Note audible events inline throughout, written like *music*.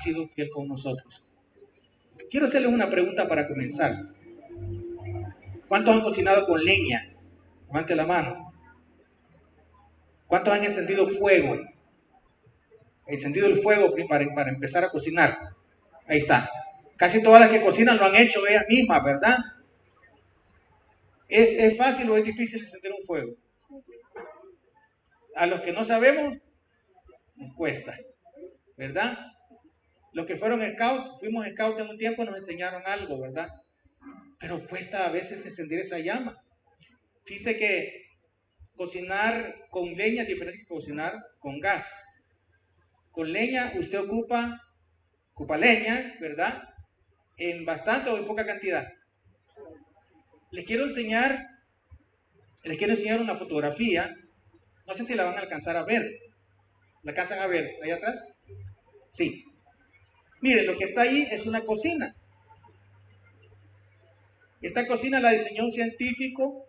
sido fiel con nosotros. Quiero hacerles una pregunta para comenzar. ¿Cuántos han cocinado con leña? Levante la mano. ¿Cuántos han encendido fuego? Encendido el fuego para, empezar a cocinar. Ahí está. Casi todas las que cocinan lo han hecho ellas mismas, ¿verdad? ¿Es, ¿Es, fácil o es difícil encender un fuego? A los que no sabemos, nos cuesta, ¿verdad? Los que fueron scouts, fuimos scouts en un tiempo, nos enseñaron algo, ¿verdad? Pero cuesta a veces encender esa llama. Dice que cocinar con leña es diferente que cocinar con gas. Con leña usted ocupa, ocupa leña, ¿verdad? En bastante o en poca cantidad. Les quiero enseñar, les quiero enseñar una fotografía. No sé si la van a alcanzar a ver. ¿La alcanzan a ver ahí atrás? Sí. Miren, lo que está ahí es una cocina. Esta cocina la diseñó un científico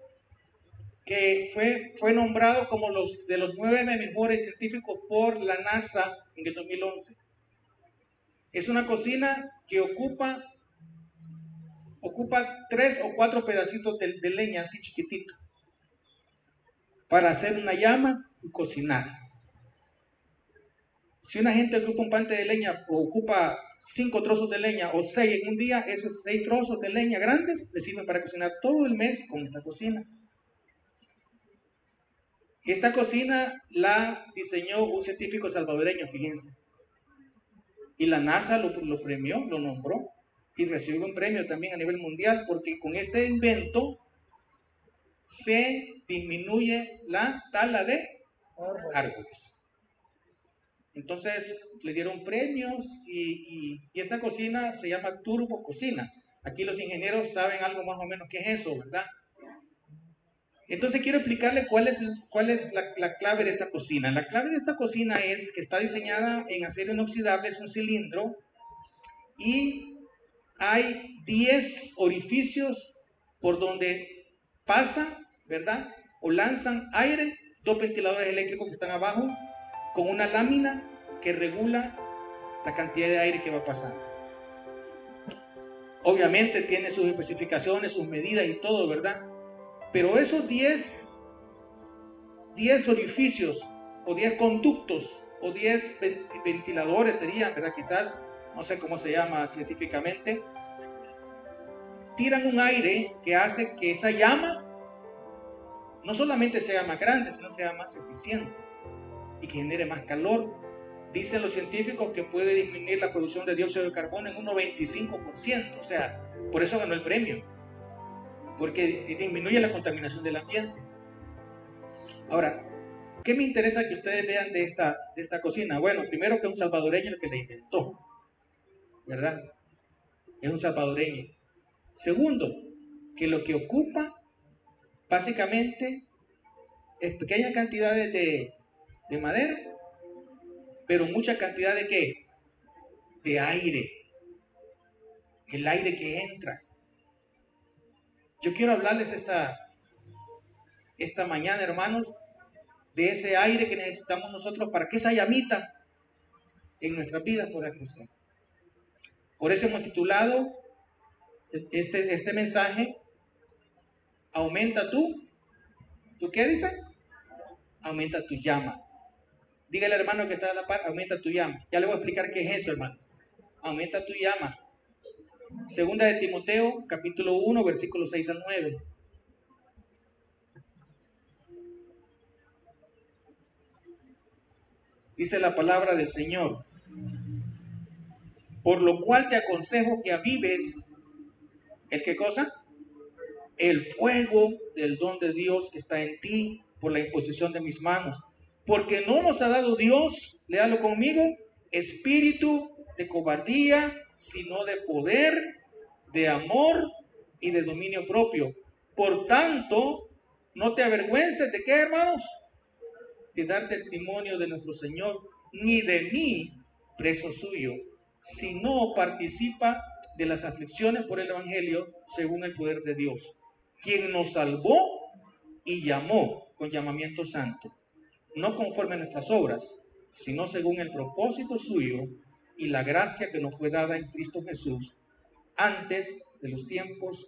que fue, fue nombrado como los de los nueve mejores científicos por la NASA en el 2011. Es una cocina que ocupa, ocupa tres o cuatro pedacitos de, de leña así chiquitito para hacer una llama y cocinar. Si una gente ocupa un pante de leña o ocupa cinco trozos de leña o seis en un día, esos seis trozos de leña grandes le sirven para cocinar todo el mes con esta cocina. Esta cocina la diseñó un científico salvadoreño, fíjense. Y la NASA lo, lo premió, lo nombró y recibió un premio también a nivel mundial porque con este invento se disminuye la tala de árboles. Entonces le dieron premios y, esta cocina se llama turbo cocina. Aquí los ingenieros saben algo más o menos qué es eso, ¿verdad? Entonces quiero explicarle cuál es, cuál es la, la, clave de esta cocina. La clave de esta cocina es que está diseñada en acero inoxidable, es un cilindro y hay 10 orificios por donde pasa, ¿verdad? O lanzan aire, dos ventiladores eléctricos que están abajo con una lámina que regula la cantidad de aire que va a pasar. Obviamente tiene sus especificaciones, sus medidas y todo, ¿verdad? Pero esos 10, 10 orificios o 10 conductos o 10 ventiladores serían, ¿verdad? Quizás, no sé cómo se llama científicamente, tiran un aire que hace que esa llama no solamente sea más grande, sino sea más eficiente y que genere más calor. Dicen los científicos que puede disminuir la producción de dióxido de carbono en un 95%, o sea, por eso ganó el premio, porque disminuye la contaminación del ambiente. Ahora, ¿qué me interesa que ustedes vean de esta, de esta cocina? Bueno, primero que es un salvadoreño el que la inventó, ¿verdad? Es un salvadoreño. Segundo, que lo que ocupa básicamente es pequeñas cantidades de, de madera, pero mucha cantidad de qué? De aire. El aire que entra. Yo quiero hablarles esta, esta mañana, hermanos, de ese aire que necesitamos nosotros para que esa llamita en nuestras vidas pueda crecer. Por eso hemos titulado este, este mensaje, aumenta tú, ¿tú qué dice? Aumenta tu llama. Dígale al hermano que está a la par, aumenta tu llama. Ya le voy a explicar qué es eso, hermano. Aumenta tu llama. Segunda de Timoteo, capítulo 1, versículos 6 al 9. Dice la palabra del Señor. Por lo cual te aconsejo que avives el qué cosa? El fuego del don de Dios que está en ti por la imposición de mis manos porque no nos ha dado Dios, léalo conmigo, espíritu de cobardía, sino de poder, de amor y de dominio propio. Por tanto, no te avergüences de qué, hermanos? De dar testimonio de nuestro Señor, ni de mí, preso suyo, sino participa de las aflicciones por el Evangelio según el poder de Dios, quien nos salvó y llamó con llamamiento santo no conforme a nuestras obras, sino según el propósito suyo y la gracia que nos fue dada en Cristo Jesús antes de los tiempos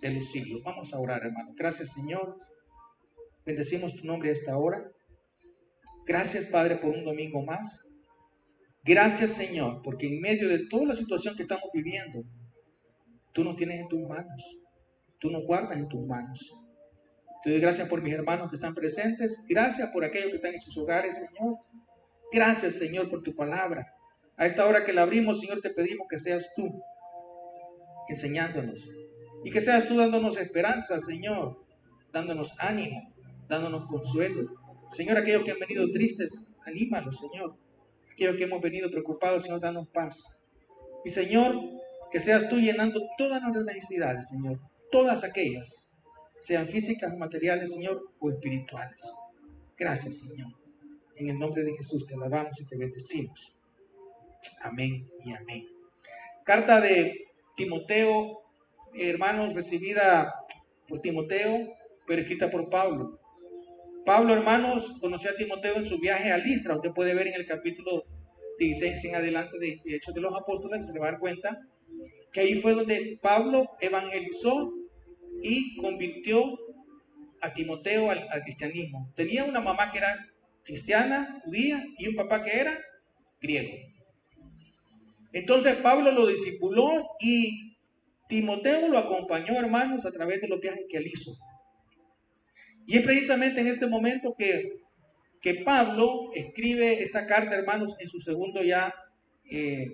de los siglos. Vamos a orar, hermano. Gracias, Señor. Bendecimos tu nombre a esta hora. Gracias, Padre, por un domingo más. Gracias, Señor, porque en medio de toda la situación que estamos viviendo, tú nos tienes en tus manos. Tú nos guardas en tus manos. Te doy gracias por mis hermanos que están presentes. Gracias por aquellos que están en sus hogares, Señor. Gracias, Señor, por tu palabra. A esta hora que la abrimos, Señor, te pedimos que seas tú enseñándonos. Y que seas tú dándonos esperanza, Señor, dándonos ánimo, dándonos consuelo. Señor, aquellos que han venido tristes, anímalos, Señor. Aquellos que hemos venido preocupados, Señor, danos paz. Y Señor, que seas tú llenando todas nuestras necesidades, Señor. Todas aquellas sean físicas, materiales, Señor, o espirituales. Gracias, Señor. En el nombre de Jesús te alabamos y te bendecimos. Amén y amén. Carta de Timoteo, hermanos, recibida por Timoteo, pero escrita por Pablo. Pablo, hermanos, conoció a Timoteo en su viaje a Listra. Usted puede ver en el capítulo 16 en adelante de Hechos de los Apóstoles, se va a dar cuenta que ahí fue donde Pablo evangelizó y convirtió a Timoteo al, cristianismo. Tenía una mamá que era cristiana, judía, y un papá que era griego. Entonces Pablo lo discipuló y Timoteo lo acompañó, hermanos, a través de los viajes que él hizo. Y es precisamente en este momento que, que Pablo escribe esta carta, hermanos, en su segundo ya, eh,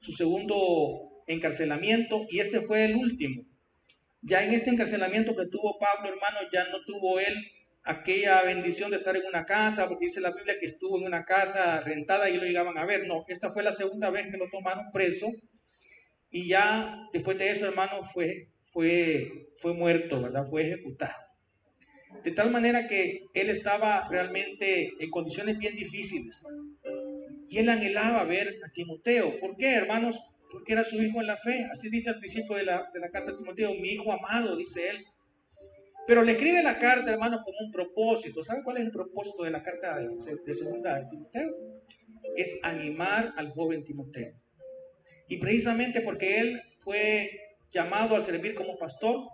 su segundo encarcelamiento, y este fue el último. Ya en este encarcelamiento que tuvo Pablo, hermano, ya no tuvo él aquella bendición de estar en una casa, porque dice la Biblia que estuvo en una casa rentada y lo llegaban a ver. No, esta fue la segunda vez que lo tomaron preso y ya después de eso, hermano, fue, fue, fue muerto, ¿verdad? Fue ejecutado. De tal manera que él estaba realmente en condiciones bien difíciles. Y él anhelaba ver a Timoteo. ¿Por qué, hermanos? Porque era su hijo en la fe. Así dice al principio de la, de la carta de Timoteo, mi hijo amado, dice él. Pero le escribe la carta, hermanos, como un propósito. ¿Sabe cuál es el propósito de la carta de, de segunda de Timoteo? Es animar al joven Timoteo. Y precisamente porque él fue llamado a servir como pastor,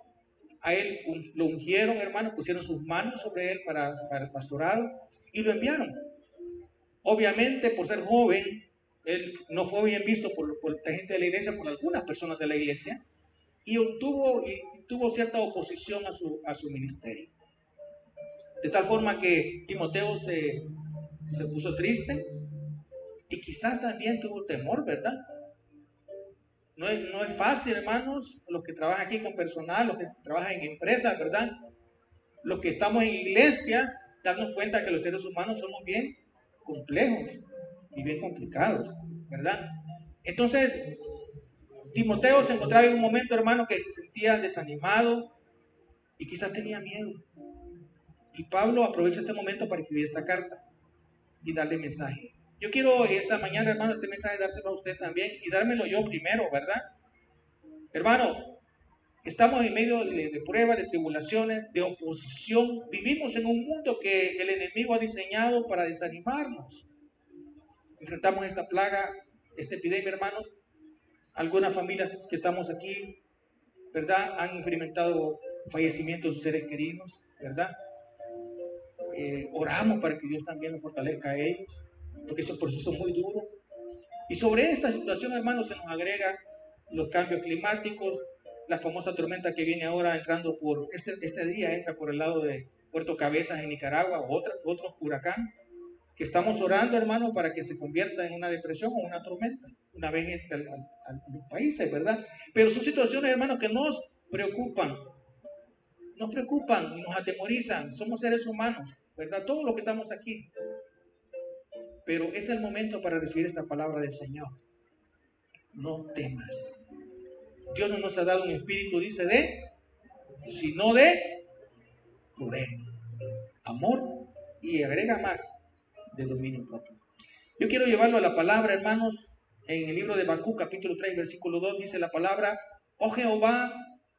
a él lo ungieron, hermanos, pusieron sus manos sobre él para, para el pastorado y lo enviaron. Obviamente, por ser joven, él no fue bien visto por, la gente de la iglesia, por algunas personas de la iglesia, y obtuvo tuvo cierta oposición a su, ministerio. De tal forma que Timoteo se, se puso triste y quizás también tuvo temor, ¿verdad? No es, no es fácil, hermanos, los que trabajan aquí con personal, los que trabajan en empresas, ¿verdad? Los que estamos en iglesias, darnos cuenta que los seres humanos somos bien complejos y bien complicados, ¿verdad? Entonces, Timoteo se encontraba en un momento, hermano, que se sentía desanimado y quizás tenía miedo. Y Pablo aprovecha este momento para escribir esta carta y darle mensaje. Yo quiero esta mañana, hermano, este mensaje dárselo a usted también y dármelo yo primero, ¿verdad? Hermano, estamos en medio de, de, pruebas, de tribulaciones, de oposición. Vivimos en un mundo que el enemigo ha diseñado para desanimarnos enfrentamos esta plaga, esta epidemia, hermanos. Algunas familias que estamos aquí, ¿verdad? Han experimentado fallecimientos de sus seres queridos, ¿verdad? Eh, oramos para que Dios también los fortalezca a ellos, porque es un proceso muy duro. Y sobre esta situación, hermanos, se nos agrega los cambios climáticos, la famosa tormenta que viene ahora entrando por, este, este día entra por el lado de Puerto Cabezas en Nicaragua, otra, otro huracán que estamos orando, hermano, para que se convierta en una depresión o una tormenta, una vez entre los países, ¿verdad? Pero son situaciones, hermanos, que nos preocupan, nos preocupan y nos atemorizan. Somos seres humanos, ¿verdad? Todos los que estamos aquí. Pero es el momento para recibir esta palabra del Señor. No temas. Dios no nos ha dado un espíritu, dice, de, sino de poder, amor y agrega más, de dominio propio. Yo quiero llevarlo a la palabra, hermanos, en el libro de Bakú, capítulo 3, versículo 2, dice la palabra, oh Jehová,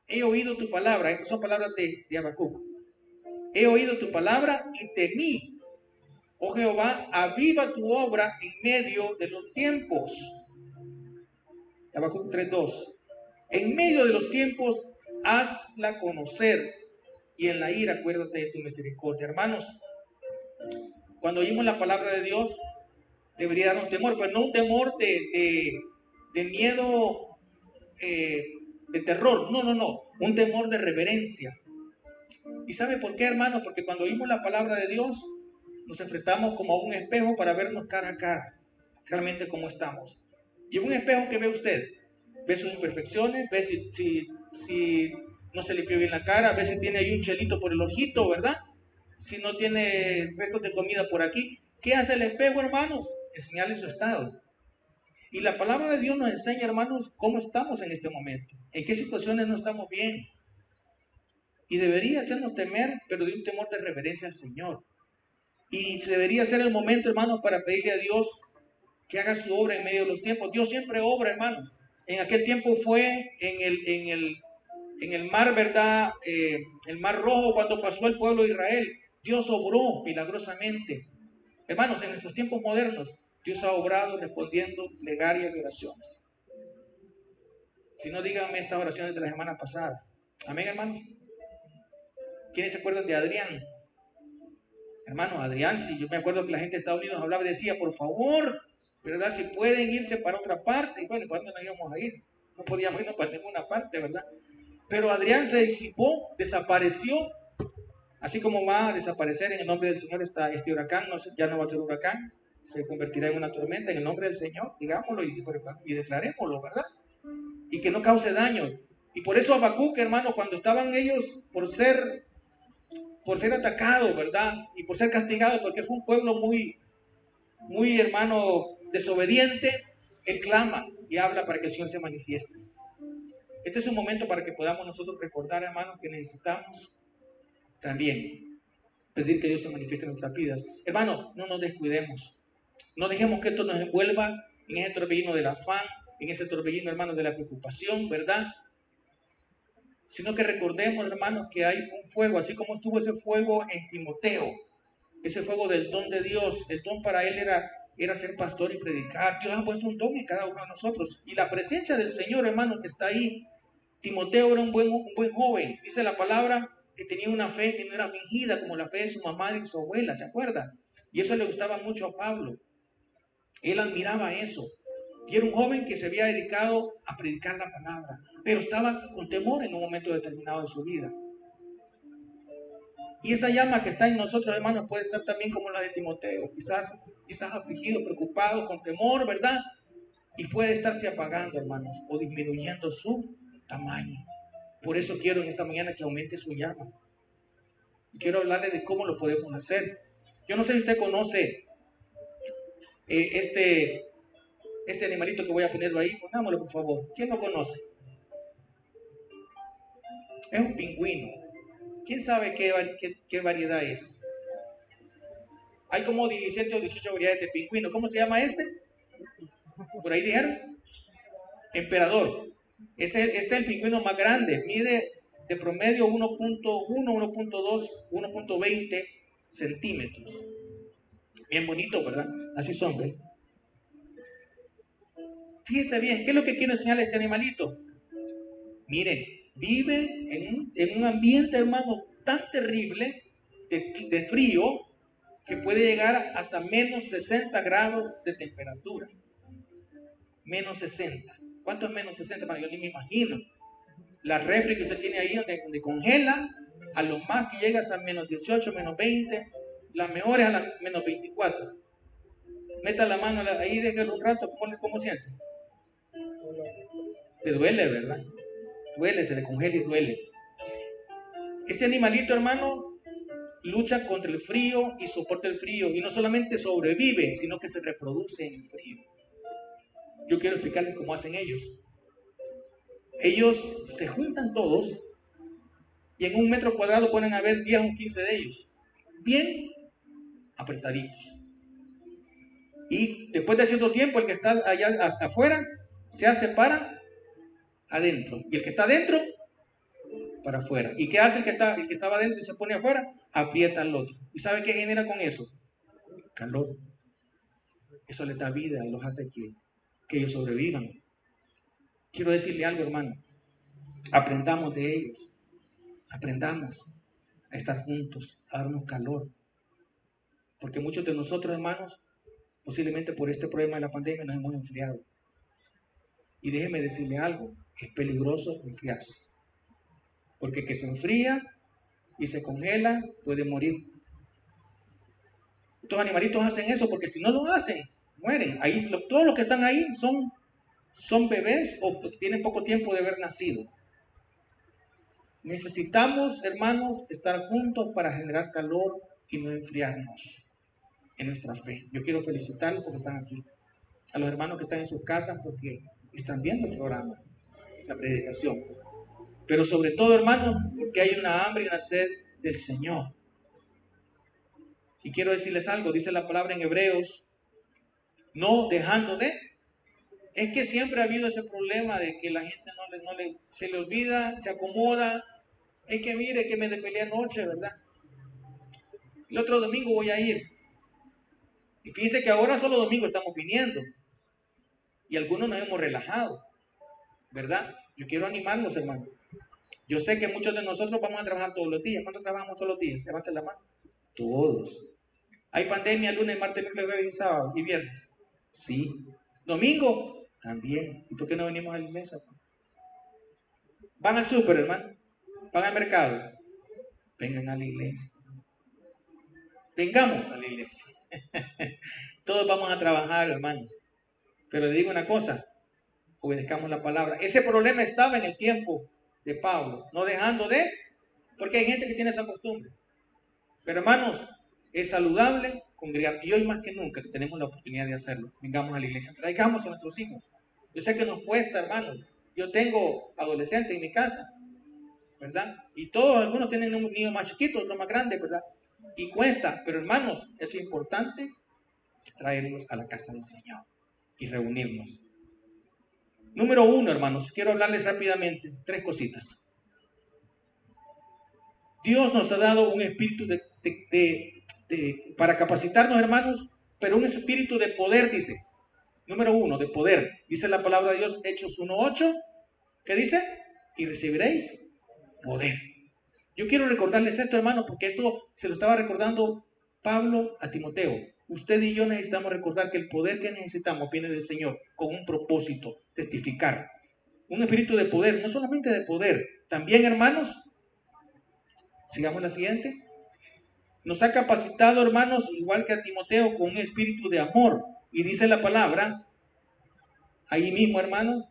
he oído tu palabra. Estas son palabras de, de He oído tu palabra y temí oh Jehová, aviva tu obra en medio de los tiempos. Habacuc 3.2. En medio de los tiempos, hazla conocer y en la ira acuérdate de tu misericordia. Hermanos, cuando oímos la palabra de Dios, debería darnos temor, pero no un temor de, miedo, eh, de terror, no, no, no, un temor de reverencia. ¿Y sabe por qué, hermanos? Porque cuando oímos la palabra de Dios, nos enfrentamos como a un espejo para vernos cara a cara, realmente cómo estamos. Y un espejo que ve usted, ve sus imperfecciones, ve si, si, si no se limpió bien la cara, ve si tiene ahí un chelito por el ojito, ¿verdad? Si no tiene restos de comida por aquí. ¿Qué hace el espejo, hermanos? Enseñarle su estado. Y la palabra de Dios nos enseña, hermanos, cómo estamos en este momento, en qué situaciones no estamos bien. Y debería hacernos temer, pero de un temor de reverencia al Señor. Y debería ser el momento, hermanos, para pedirle a Dios que haga su obra en medio de los tiempos. Dios siempre obra, hermanos. En aquel tiempo fue en el, en el, en el mar, ¿verdad? Eh, el mar rojo cuando pasó el pueblo de Israel. Dios obró milagrosamente. Hermanos, en nuestros tiempos modernos, Dios ha obrado respondiendo plegarias y oraciones. Si no, díganme estas oraciones de la semana pasada. Amén, hermanos. ¿Quiénes se acuerdan de Adrián? Hermano, Adrián, si yo me acuerdo que la gente de Estados Unidos hablaba y decía, por favor, ¿verdad? Si pueden irse para otra parte, bueno, ¿para dónde nos íbamos a ir? No podíamos irnos para ninguna parte, ¿verdad? Pero Adrián se disipó, desapareció, así como va a desaparecer en el nombre del Señor esta, este huracán, no, ya no va a ser huracán, se convertirá en una tormenta en el nombre del Señor, digámoslo y, y ¿verdad? Y que no cause daño. Y por eso Habacuc, hermano, cuando estaban ellos por ser por ser atacados, ¿verdad? Y por ser castigados, porque fue un pueblo muy, muy hermano, desobediente, él clama y habla para que el Señor se manifieste. Este es un momento para que podamos nosotros recordar, hermanos, que necesitamos también pedir que Dios se manifieste en nuestras vidas. Hermano, no nos descuidemos. No dejemos que esto nos envuelva en ese torbellino del afán, en ese torbellino, hermano, de la preocupación, ¿verdad? Sino que recordemos, hermanos, que hay un fuego, así como estuvo ese fuego en Timoteo, ese fuego del don de Dios. El don para él era era ser pastor y predicar. Dios ha puesto un don en cada uno de nosotros. Y la presencia del Señor, hermano, que está ahí. Timoteo era un buen, un buen joven. Dice la palabra que tenía una fe que no era fingida como la fe de su mamá y su abuela, ¿se acuerda? Y eso le gustaba mucho a Pablo. Él admiraba eso. Y era un joven que se había dedicado a predicar la palabra, pero estaba con temor en un momento determinado de su vida. Y esa llama que está en nosotros, hermanos, puede estar también como la de Timoteo, quizás, quizás afligido, preocupado, con temor, ¿verdad? Y puede estarse apagando, hermanos, o disminuyendo su tamaño. Por eso quiero en esta mañana que aumente su llama. Y quiero hablarle de cómo lo podemos hacer. Yo no sé si usted conoce eh, este, este animalito que voy a ponerlo ahí. Pongámoslo, por favor. ¿Quién lo conoce? Es un pingüino. ¿Quién sabe qué, variedad es? Hay como 17 o 18 variedades de pingüino. ¿Cómo se llama este? Por ahí dijeron. Emperador. Este, es el pingüino más grande. Mide de promedio 1.1, 1.2, 1.20 centímetros. Bien bonito, ¿verdad? Así son, ¿ves? Fíjese bien, ¿qué es lo que quiero enseñarle a este animalito? Miren, vive en un, ambiente, hermano, tan terrible de, frío que puede llegar hasta menos 60 grados de temperatura. Menos 60. ¿Cuánto es menos 60? Hermano? Yo ni me imagino. La refri que usted tiene ahí donde, congela, a lo más que llegas a menos 18, menos 20, la mejor es a la menos 24. Meta la mano ahí, déjelo un rato, ¿cómo, cómo siente? Te duele, ¿verdad? duele, se le congela y duele. Este animalito, hermano, lucha contra el frío y soporta el frío. Y no solamente sobrevive, sino que se reproduce en el frío. Yo quiero explicarles cómo hacen ellos. Ellos se juntan todos y en un metro cuadrado pueden haber 10 o 15 de ellos. Bien apretaditos. Y después de cierto tiempo, el que está allá afuera se separa adentro. Y el que está adentro, para afuera. ¿Y qué hace el que, está, el que estaba adentro y se pone afuera? Aprieta al otro. ¿Y sabe qué genera con eso? calor. Eso les da vida y los hace que, que ellos sobrevivan. Quiero decirle algo, hermano. Aprendamos de ellos. Aprendamos a estar juntos, a darnos calor. Porque muchos de nosotros, hermanos, posiblemente por este problema de la pandemia nos hemos enfriado. Y déjeme decirle algo, es peligroso enfriarse. Porque que se enfría y se congela puede morir. Estos animalitos hacen eso porque si no lo hacen, mueren. Ahí, todos los que están ahí son, son bebés o tienen poco tiempo de haber nacido. Necesitamos, hermanos, estar juntos para generar calor y no enfriarnos en nuestra fe. Yo quiero felicitarlos porque están aquí. A los hermanos que están en sus casas porque están viendo el programa, la predicación. Pero sobre todo, hermanos, porque hay una hambre y una sed del Señor. Y quiero decirles algo, dice la palabra en Hebreos, no dejando de. Es que siempre ha habido ese problema de que la gente no le, no le, se le olvida, se acomoda. Es que mire que me despeleé anoche, ¿verdad? El otro domingo voy a ir. Y fíjense que ahora solo domingo estamos viniendo. Y algunos nos hemos relajado, ¿verdad? Yo quiero animarlos, hermanos. Yo sé que muchos de nosotros vamos a trabajar todos los días. ¿Cuántos trabajamos todos los días? Levanten la mano. Todos. Hay pandemia lunes, martes, miércoles, jueves y sábado y viernes. Sí. Domingo también. ¿Y por qué no venimos a la iglesia? Van al súper, hermano. Van al mercado. Vengan a la iglesia. Vengamos a la iglesia. *laughs* Todos vamos a trabajar, hermanos. Pero le digo una cosa, obedezcamos la palabra. Ese problema estaba en el tiempo de Pablo, no dejando de, porque hay gente que tiene esa costumbre. Pero hermanos, es saludable congregar. Y hoy más que nunca tenemos la oportunidad de hacerlo, vengamos a la iglesia, traigamos a nuestros hijos. Yo sé que nos cuesta, hermanos. Yo tengo adolescentes en mi casa, ¿verdad? Y todos, algunos tienen un niño más chiquito, otro más grande, ¿verdad? Y cuesta, pero hermanos, es importante traerlos a la casa del Señor y reunirnos. Número uno, hermanos, quiero hablarles rápidamente tres cositas. Dios nos ha dado un espíritu de, para capacitarnos, hermanos, pero un espíritu de poder, dice. Número uno, de poder. Dice la palabra de Dios, Hechos 1.8. ¿Qué dice? Y recibiréis poder. Yo quiero recordarles esto, hermanos, porque esto se lo estaba recordando Pablo a Timoteo. Usted y yo necesitamos recordar que el poder que necesitamos viene del Señor con un propósito, testificar. Un espíritu de poder, no solamente de poder, también hermanos, sigamos la siguiente, nos ha capacitado hermanos, igual que a Timoteo, con un espíritu de amor. Y dice la palabra, ahí mismo hermanos,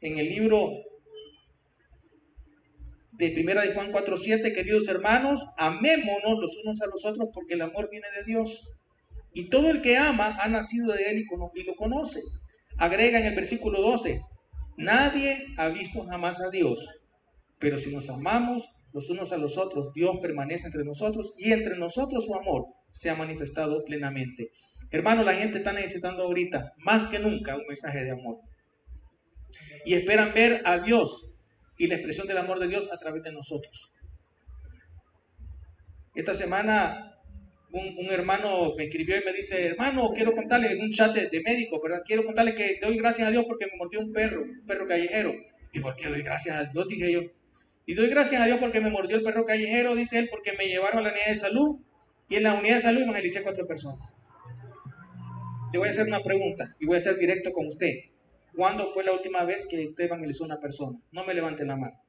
en el libro de primera de Juan 4.7, queridos hermanos, amémonos los unos a los otros porque el amor viene de Dios. Y todo el que ama ha nacido de él y lo conoce. Agrega en el versículo 12, nadie ha visto jamás a Dios, pero si nos amamos los unos a los otros, Dios permanece entre nosotros y entre nosotros su amor se ha manifestado plenamente. Hermano, la gente está necesitando ahorita, más que nunca, un mensaje de amor. Y esperan ver a Dios y la expresión del amor de Dios a través de nosotros. Esta semana un, hermano me escribió y me dice, hermano, quiero contarle en un chat de, médico, ¿verdad? Quiero contarle que doy gracias a Dios porque me mordió un perro, un perro callejero. ¿Y por qué doy gracias a Dios? Dije yo. Y doy gracias a Dios porque me mordió el perro callejero, dice él, porque me llevaron a la unidad de salud y en la unidad de salud evangelicé a cuatro personas. Le voy a hacer una pregunta y voy a ser directo con usted. ¿Cuándo fue la última vez que usted evangelizó a una persona? No me levante la mano.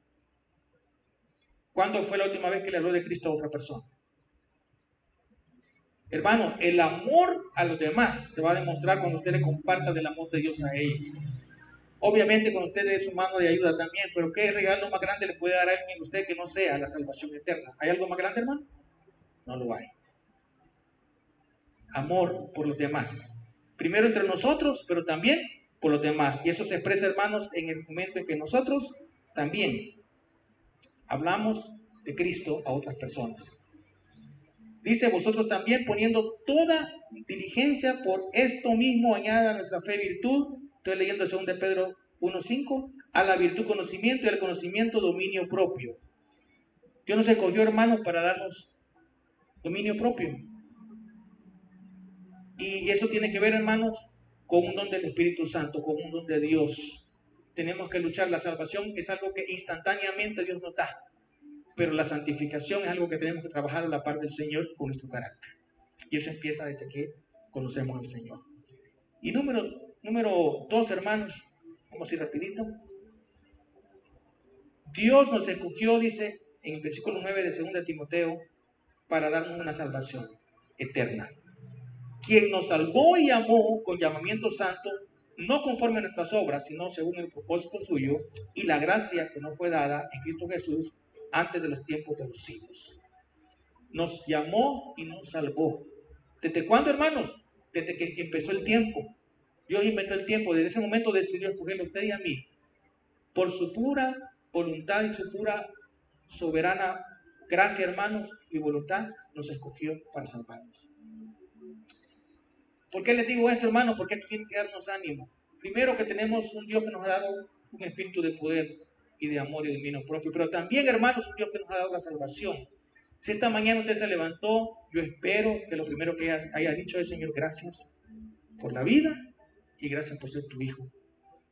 ¿Cuándo fue la última vez que le habló de Cristo a otra persona? Hermano, el amor a los demás se va a demostrar cuando usted le comparta del amor de Dios a ellos. Obviamente cuando usted dé su mano de ayuda también, pero ¿qué regalo más grande le puede dar a alguien usted que no sea la salvación eterna? ¿Hay algo más grande, hermano? No lo hay. Amor por los demás. Primero entre nosotros, pero también por los demás. Y eso se expresa, hermanos, en el momento en que nosotros también hablamos de Cristo a otras personas. Dice vosotros también poniendo toda diligencia por esto mismo añada nuestra fe virtud. Estoy leyendo el 2 de Pedro 1.5. A la virtud conocimiento y al conocimiento dominio propio. Dios nos escogió hermanos para darnos dominio propio. Y eso tiene que ver, hermanos, con un don del Espíritu Santo, con un don de Dios. Tenemos que luchar. La salvación es algo que instantáneamente Dios nos da. Pero la santificación es algo que tenemos que trabajar a la par del Señor con nuestro carácter. Y eso empieza desde que conocemos al Señor. Y número, número dos, hermanos, vamos a ir rapidito. Dios nos escogió, dice en el versículo 9 de 2 de Timoteo, para darnos una salvación eterna. Quien nos salvó y amó con llamamiento santo, no conforme a nuestras obras, sino según el propósito suyo y la gracia que nos fue dada en Cristo Jesús antes de los tiempos de los siglos. Nos llamó y nos salvó. ¿Desde cuándo, hermanos? Desde que empezó el tiempo. Dios inventó el tiempo. Desde ese momento decidió escogerlo a usted y a mí. Por su pura voluntad y su pura soberana gracia, hermanos, y voluntad, nos escogió para salvarnos. ¿Por qué les digo esto, hermanos? Porque esto tiene que darnos ánimo. Primero que tenemos un Dios que nos ha dado un espíritu de poder y de amor y de dominio propio, pero también, hermanos, un Dios que nos ha dado la salvación. Si esta mañana usted se levantó, yo espero que lo primero que haya dicho es, Señor, gracias por la vida y gracias por ser tu hijo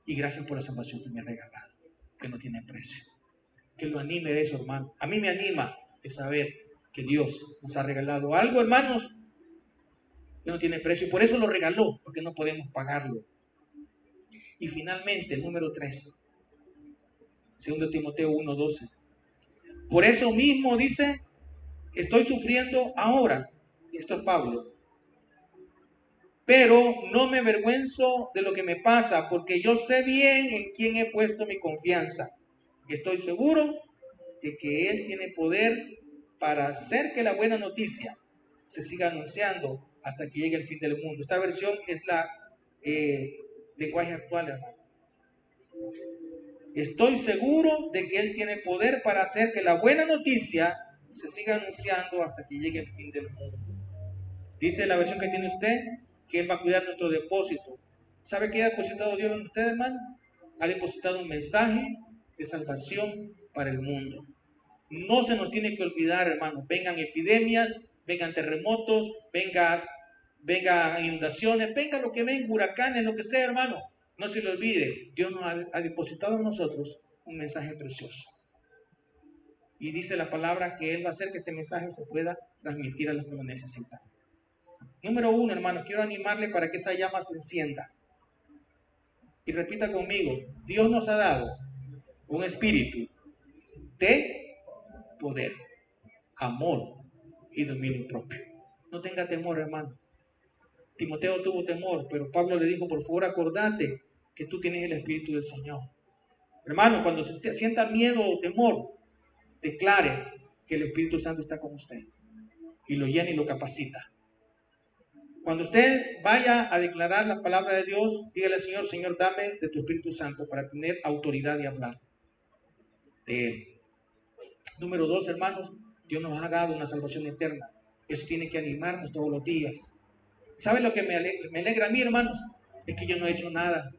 y gracias por la salvación que me ha regalado, que no tiene precio. Que lo anime de eso, hermano. A mí me anima de saber que Dios nos ha regalado algo, hermanos, que no tiene precio. Por eso lo regaló, porque no podemos pagarlo. Y finalmente, el número 3, segundo Timoteo 1.12. Por eso mismo dice, estoy sufriendo ahora. Y esto es Pablo. Pero no me avergüenzo de lo que me pasa, porque yo sé bien en quién he puesto mi confianza. Estoy seguro de que Él tiene poder para hacer que la buena noticia se siga anunciando hasta que llegue el fin del mundo. Esta versión es la eh, lenguaje actual, hermano. Estoy seguro de que Él tiene poder para hacer que la buena noticia se siga anunciando hasta que llegue el fin del mundo. Dice la versión que tiene usted que Él va a cuidar nuestro depósito. ¿Sabe qué ha depositado Dios en usted, hermano? Ha depositado un mensaje de salvación para el mundo. No se nos tiene que olvidar, hermano. Vengan epidemias, vengan terremotos, venga, venga inundaciones, venga lo que venga, huracanes, lo que sea, hermano. No se le olvide, Dios nos ha, depositado en nosotros un mensaje precioso. Y dice la palabra que Él va a hacer que este mensaje se pueda transmitir a los que lo necesitan. Número uno, hermano, quiero animarle para que esa llama se encienda. Y repita conmigo, Dios nos ha dado un espíritu de poder, amor y dominio propio. No tenga temor, hermano. Timoteo tuvo temor, pero Pablo le dijo, por favor, acordate que tú tienes el Espíritu del Señor. Hermano, cuando se sienta miedo o temor, declare que el Espíritu Santo está con usted y lo llena y lo capacita. Cuando usted vaya a declarar la palabra de Dios, dígale al Señor, Señor, dame de tu Espíritu Santo para tener autoridad y hablar de Él. Número dos, hermanos, Dios nos ha dado una salvación eterna. Eso tiene que animarnos todos los días. ¿Sabe lo que me alegra, a mí, hermanos? Es que yo no he hecho nada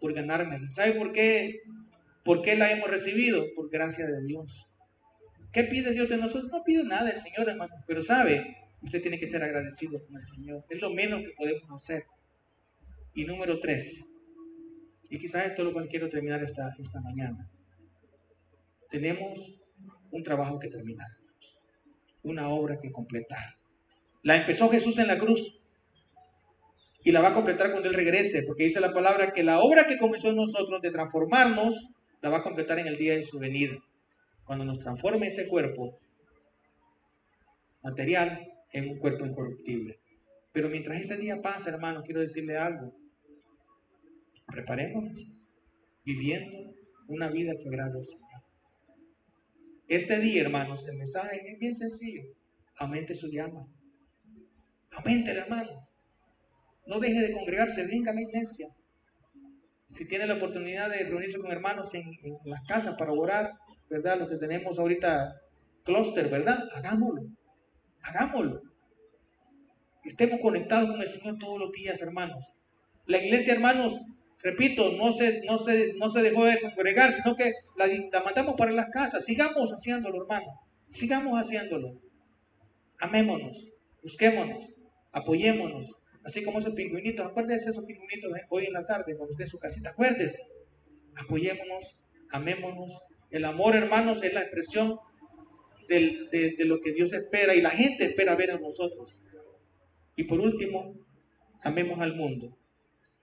por ganármela. ¿Sabe por qué? ¿Por qué la hemos recibido? Por gracia de Dios. ¿Qué pide Dios de nosotros? No pide nada el Señor, hermano. Pero sabe, usted tiene que ser agradecido con el Señor. Es lo menos que podemos hacer. Y número tres, y quizás esto es lo que quiero terminar esta, esta mañana. Tenemos un trabajo que terminar, una obra que completar. La empezó Jesús en la cruz y la va a completar cuando Él regrese, porque dice la palabra que la obra que comenzó en nosotros de transformarnos, la va a completar en el día de su venida, cuando nos transforme este cuerpo material en un cuerpo incorruptible. Pero mientras ese día pasa, hermano, quiero decirle algo. Preparémonos viviendo una vida que agrada al Señor. Este día, hermanos, el mensaje es bien sencillo. Aumente su llama. Aumente hermano. No deje de congregarse, venga a la iglesia. Si tiene la oportunidad de reunirse con hermanos en, las casas para orar, ¿verdad? Lo que tenemos ahorita, clúster, ¿verdad? Hagámoslo. Hagámoslo. Estemos conectados con el Señor todos los días, hermanos. La iglesia, hermanos, repito, no se, no se, no se dejó de congregar, sino que la, la mandamos para las casas. Sigamos haciéndolo, hermano. Sigamos haciéndolo. Amémonos, busquémonos, apoyémonos, Así como esos pingüinitos, acuérdense de esos pingüinitos hoy en la tarde cuando esté en su casita, acuérdese. Apoyémonos, amémonos. El amor, hermanos, es la expresión de, lo que Dios espera y la gente espera ver en nosotros. Y por último, amemos al mundo,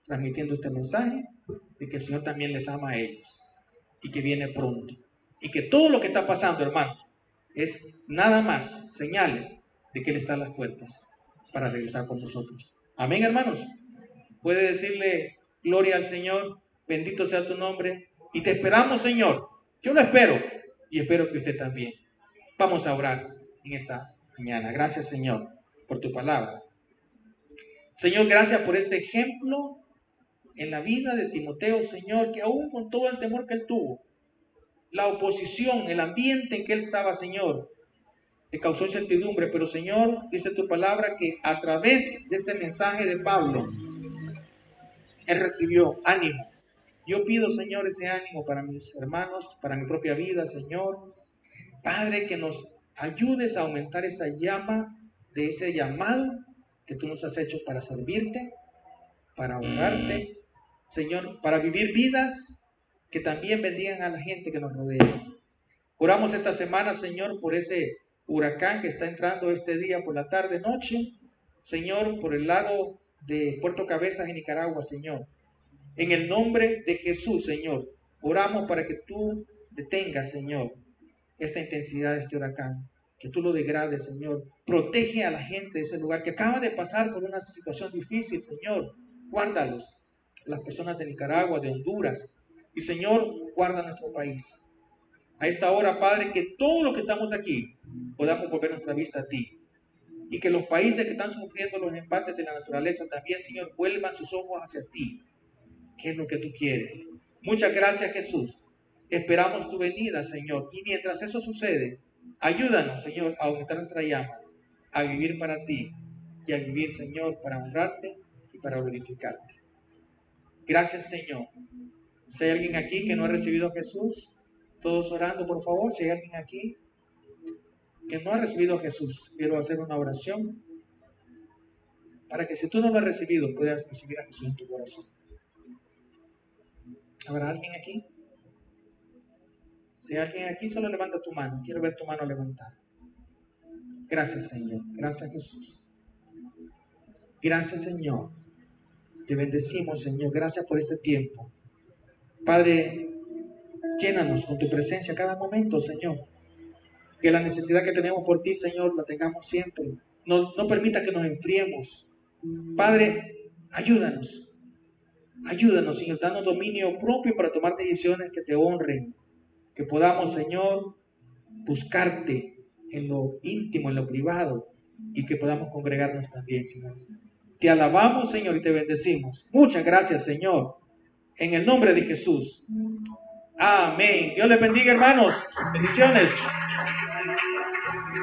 transmitiendo este mensaje de que el Señor también les ama a ellos y que viene pronto. Y que todo lo que está pasando, hermanos, es nada más señales de que Él está a las puertas para regresar con nosotros. Amén, hermanos. Puede decirle gloria al Señor, bendito sea tu nombre, y te esperamos, Señor. Yo lo espero y espero que usted también. Vamos a orar en esta mañana. Gracias, Señor, por tu palabra. Señor, gracias por este ejemplo en la vida de Timoteo, Señor, que aún con todo el temor que él tuvo, la oposición, el ambiente en que él estaba, Señor, le causó incertidumbre, pero Señor, dice tu palabra que a través de este mensaje de Pablo, él recibió ánimo. Yo pido, Señor, ese ánimo para mis hermanos, para mi propia vida, Señor. Padre, que nos ayudes a aumentar esa llama de ese llamado que tú nos has hecho para servirte, para honrarte, Señor, para vivir vidas que también bendigan a la gente que nos rodea. Oramos esta semana, Señor, por ese huracán que está entrando este día por la tarde, noche. Señor, por el lado de Puerto Cabezas en Nicaragua, Señor. En el nombre de Jesús, Señor, oramos para que tú detengas, Señor, esta intensidad de este huracán que tú lo degrades, Señor. Protege a la gente de ese lugar que acaba de pasar por una situación difícil, Señor. Guárdalos, las personas de Nicaragua, de Honduras. Y Señor, guarda nuestro país. A esta hora, Padre, que todo lo que estamos aquí podamos volver nuestra vista a ti. Y que los países que están sufriendo los embates de la naturaleza también, Señor, vuelvan sus ojos hacia ti. ¿Qué es lo que tú quieres? Muchas gracias, Jesús. Esperamos tu venida, Señor. Y mientras eso sucede, Ayúdanos, Señor, a aumentar nuestra llama, a vivir para ti y a vivir, Señor, para honrarte y para glorificarte. Gracias, Señor. Si hay alguien aquí que no ha recibido a Jesús, todos orando, por favor. Si hay alguien aquí que no ha recibido a Jesús, quiero hacer una oración para que si tú no lo has recibido, puedas recibir a Jesús en tu corazón. ¿Habrá alguien aquí? Si alguien aquí solo levanta tu mano, quiero ver tu mano levantada. Gracias Señor, gracias Jesús. Gracias Señor. Te bendecimos Señor, gracias por este tiempo. Padre, llénanos con tu presencia cada momento Señor. Que la necesidad que tenemos por ti Señor la tengamos siempre. No, no permita que nos enfriemos. Padre, ayúdanos. Ayúdanos, Señor, dando dominio propio para tomar decisiones que te honren que podamos, Señor, buscarte en lo íntimo, en lo privado, y que podamos congregarnos también, Señor. Te alabamos, Señor, y te bendecimos. Muchas gracias, Señor. En el nombre de Jesús. Amén. Dios les bendiga, hermanos. Bendiciones.